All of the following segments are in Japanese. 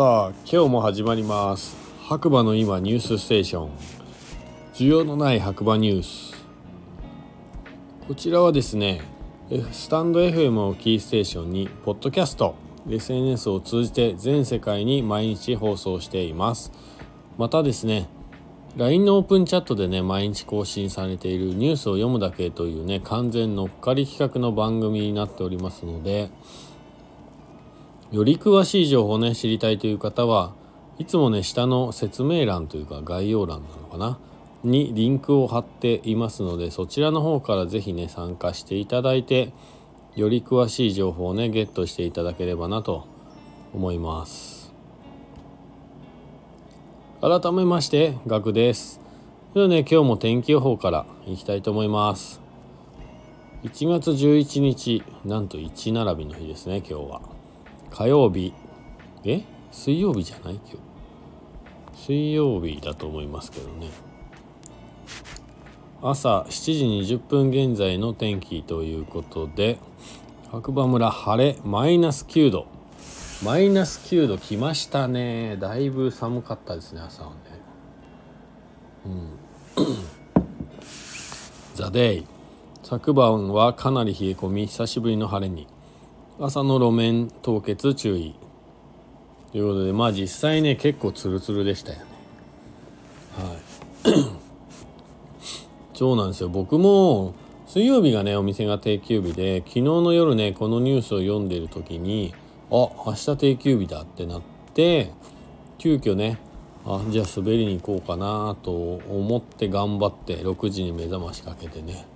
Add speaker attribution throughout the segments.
Speaker 1: さあ今日も始まります。白馬の今ニュースステーション。需要のない白馬ニュース。こちらはですねスタンド FM をキーステーションにポッドキャスト SNS を通じて全世界に毎日放送しています。またですね LINE のオープンチャットでね毎日更新されているニュースを読むだけというね完全乗っかり企画の番組になっておりますのでより詳しい情報をね知りたいという方はいつもね下の説明欄というか概要欄なのかなにリンクを貼っていますのでそちらの方から是非ね参加していただいてより詳しい情報をねゲットしていただければなと思います。改めましてガクです。ではね今日も天気予報からいきたいと思います。1月11日なんと1並びの日ですね今日は。火曜日。え？水曜日じゃない今日。水曜日だと思いますけどね。朝7時20分現在の天気ということで白馬村晴れマイナス9度。マイナス9度来ましたね。だいぶ寒かったですね朝はね。うん。ザ・デイ。昨晩はかなり冷え込み久しぶりの晴れに。朝の路面凍結注意。ということでまあ実際ね結構ツルツルでしたよね。はい。そうなんですよ。僕も水曜日がねお店が定休日で昨日の夜ねこのニュースを読んでる時にあ明日定休日だってなって急遽ねあじゃあ滑りに行こうかなと思って頑張って6時に目覚ましかけてね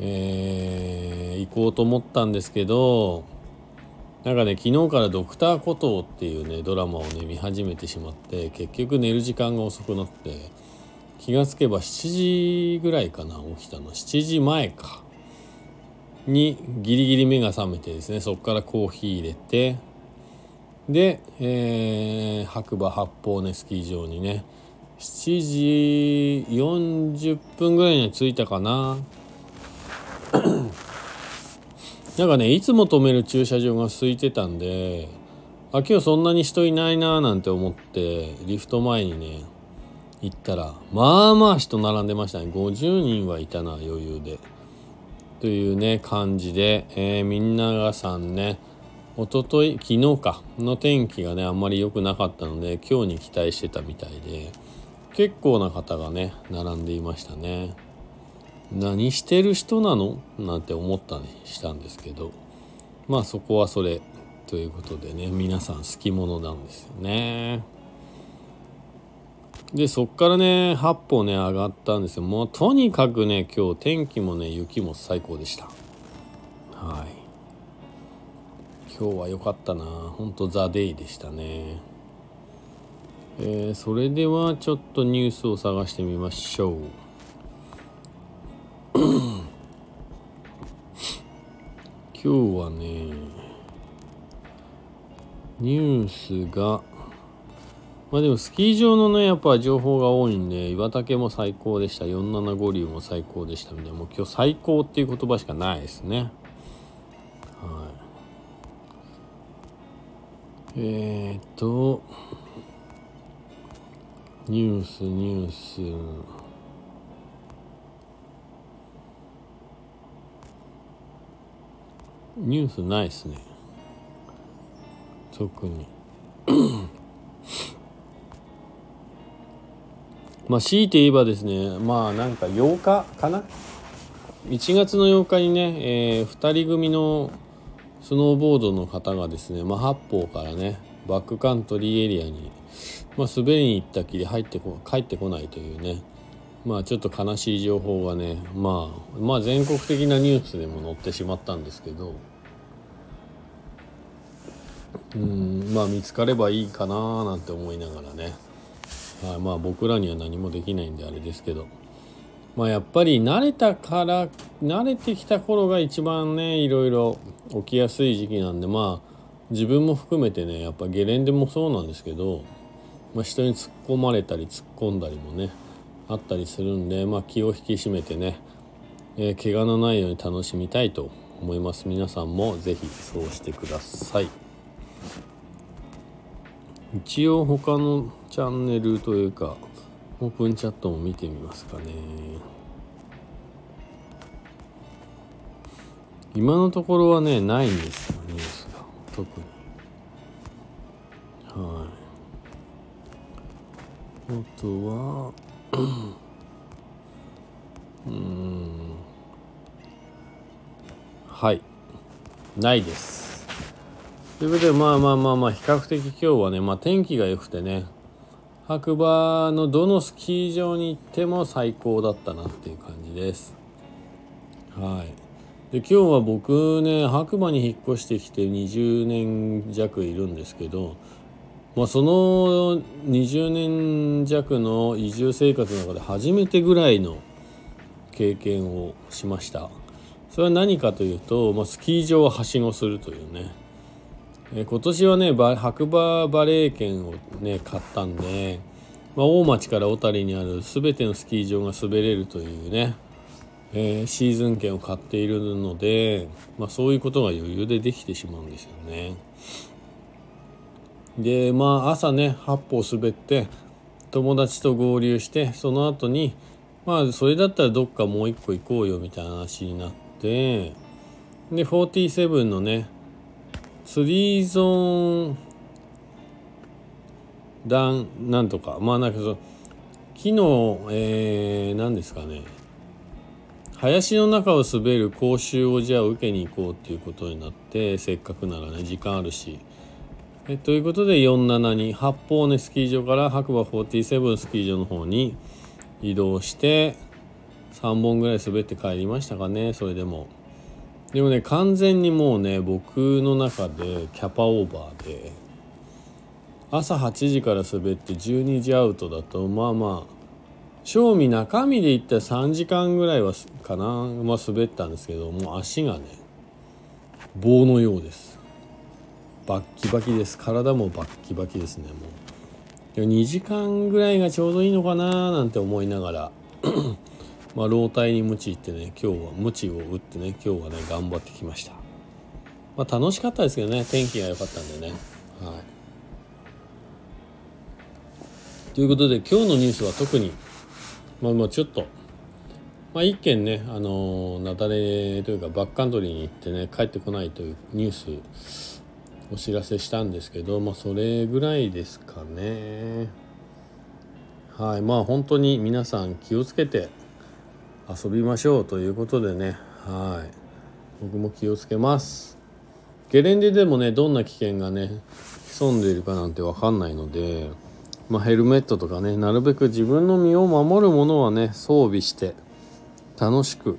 Speaker 1: えー、行こうと思ったんですけどなんかね昨日から「ドクターコトー」っていうねドラマをね見始めてしまって結局寝る時間が遅くなって気がつけば7時ぐらいかな起きたの。7時前か。にギリギリ目が覚めてですねそこからコーヒー入れてで、えー、白馬八方根スキー場にね7時40分ぐらいには着いたかな。なんかねいつも止める駐車場が空いてたんであ今日そんなに人いないなーなんて思ってリフト前にね行ったらまあまあ人並んでましたね50人はいたな余裕でというね感じで、えー、みんながさんねおととい昨日かの天気がねあんまり良くなかったので今日に期待してたみたいで結構な方がね並んでいましたね。何してる人なの？なんて思ったりしたんですけど。まあそこはそれということでね。皆さん好き者なんですよね。でそっからね8歩ね上がったんですよ。もうとにかくね今日天気もね雪も最高でした。はい。今日は良かったな。ほんとザ・デイでしたね。えー、それではちょっとニュースを探してみましょう。今日はねニュースがまあでもスキー場のねやっぱ情報が多いんで岩岳も最高でした。475流も最高でしたみたいな。もう今日最高っていう言葉しかないですね。はい。えー、っとニュースニュース。ニュースないっすね。特に。まあ強いて言えばですねまあなんか8日かな？1月の8日にね、えー、2人組のスノーボードの方がですね、まあ、八方からねバックカントリーエリアに、まあ、滑りに行ったきり入ってこ帰ってこないというね。まあちょっと悲しい情報がね、まあ、まあ全国的なニュースでも載ってしまったんですけどうんまあ見つかればいいかななんて思いながらね、はい、まあ僕らには何もできないんであれですけど。まあやっぱり慣れたから慣れてきた頃が一番ねいろいろ起きやすい時期なんでまあ自分も含めてねやっぱゲレンデもそうなんですけど、まあ、人に突っ込まれたり突っ込んだりもねあったりするんで、まあ、気を引き締めてね、えー、怪我のないように楽しみたいと思います。皆さんも是非そうしてください。一応他のチャンネルというかオープンチャットも見てみますかね。今のところはねないんですよニュースが。特に。はい。あとはうん。はい。ないです。ということでまあまあまあまあ比較的今日はねまあ天気が良くてね白馬のどのスキー場に行っても最高だったなっていう感じです。はい。で今日は僕ね白馬に引っ越してきて20年弱いるんですけどまあ、その20年弱の移住生活の中で初めてぐらいの経験をしましたそれは何かというと、まあ、スキー場をはしごするというね、え今年はね白馬バレー券をね買ったんで、まあ、大町から小谷にある全てのスキー場が滑れるというね、えー、シーズン券を買っているので、まあ、そういうことが余裕でできてしまうんですよね。でまあ朝ね8歩滑って友達と合流してその後にまあそれだったらどっかもう一個行こうよみたいな話になってで47のねスリーゾーンダンなんとかまあなんかその木のえー、何ですかね林の中を滑る講習をじゃあ受けに行こうっていうことになってせっかくならね時間あるし。えということで472八方根スキー場から白馬47スキー場の方に移動して3本ぐらい滑って帰りましたかねそれでも。でもね完全にもうね僕の中でキャパオーバーで朝8時から滑って12時アウトだとまあまあ正味中身で言ったら3時間ぐらいはかな、まあ、滑ったんですけどもう足がね棒のようです。バッキバキです。体もバッキバキですねもう。でも2時間ぐらいがちょうどいいのかななんて思いながら。まあ老体に鞭行ってね今日は鞭を打ってね今日はね頑張ってきました。まあ楽しかったですけどね天気が良かったんでね。はい。ということで今日のニュースは特にまあまあちょっとまあ一件ねあの雪崩というかバックカントリーに行ってね帰ってこないというニュースお知らせしたんですけど、まあ、それぐらいですかね。はい、まあ本当に皆さん気をつけて遊びましょうということでね、はい、僕も気をつけます。ゲレンデでもね、どんな危険がね、潜んでいるかなんてわかんないので、まあ、ヘルメットとかね、なるべく自分の身を守るものはね、装備して楽しく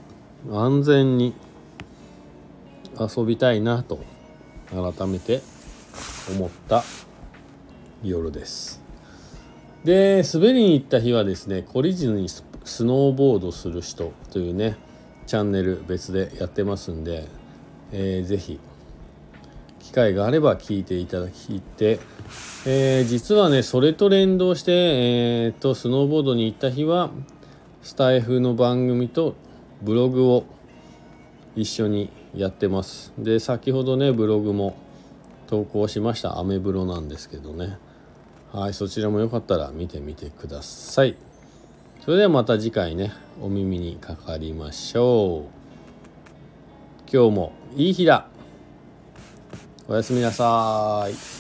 Speaker 1: 安全に遊びたいなと改めて思った夜です。で滑りに行った日はですね懲りずにスノーボードする人というねチャンネル別でやってますんで、えー、ぜひ機会があれば聞いていただきて、えー、実はねそれと連動して、えー、とスノーボードに行った日はスタイフの番組とブログを一緒にやってます。で先ほどねブログも投稿しました。アメブロなんですけどね。はいそちらもよかったら見てみてください。それではまた次回ねお耳にかかりましょう。今日もいい日だ。おやすみなさーい。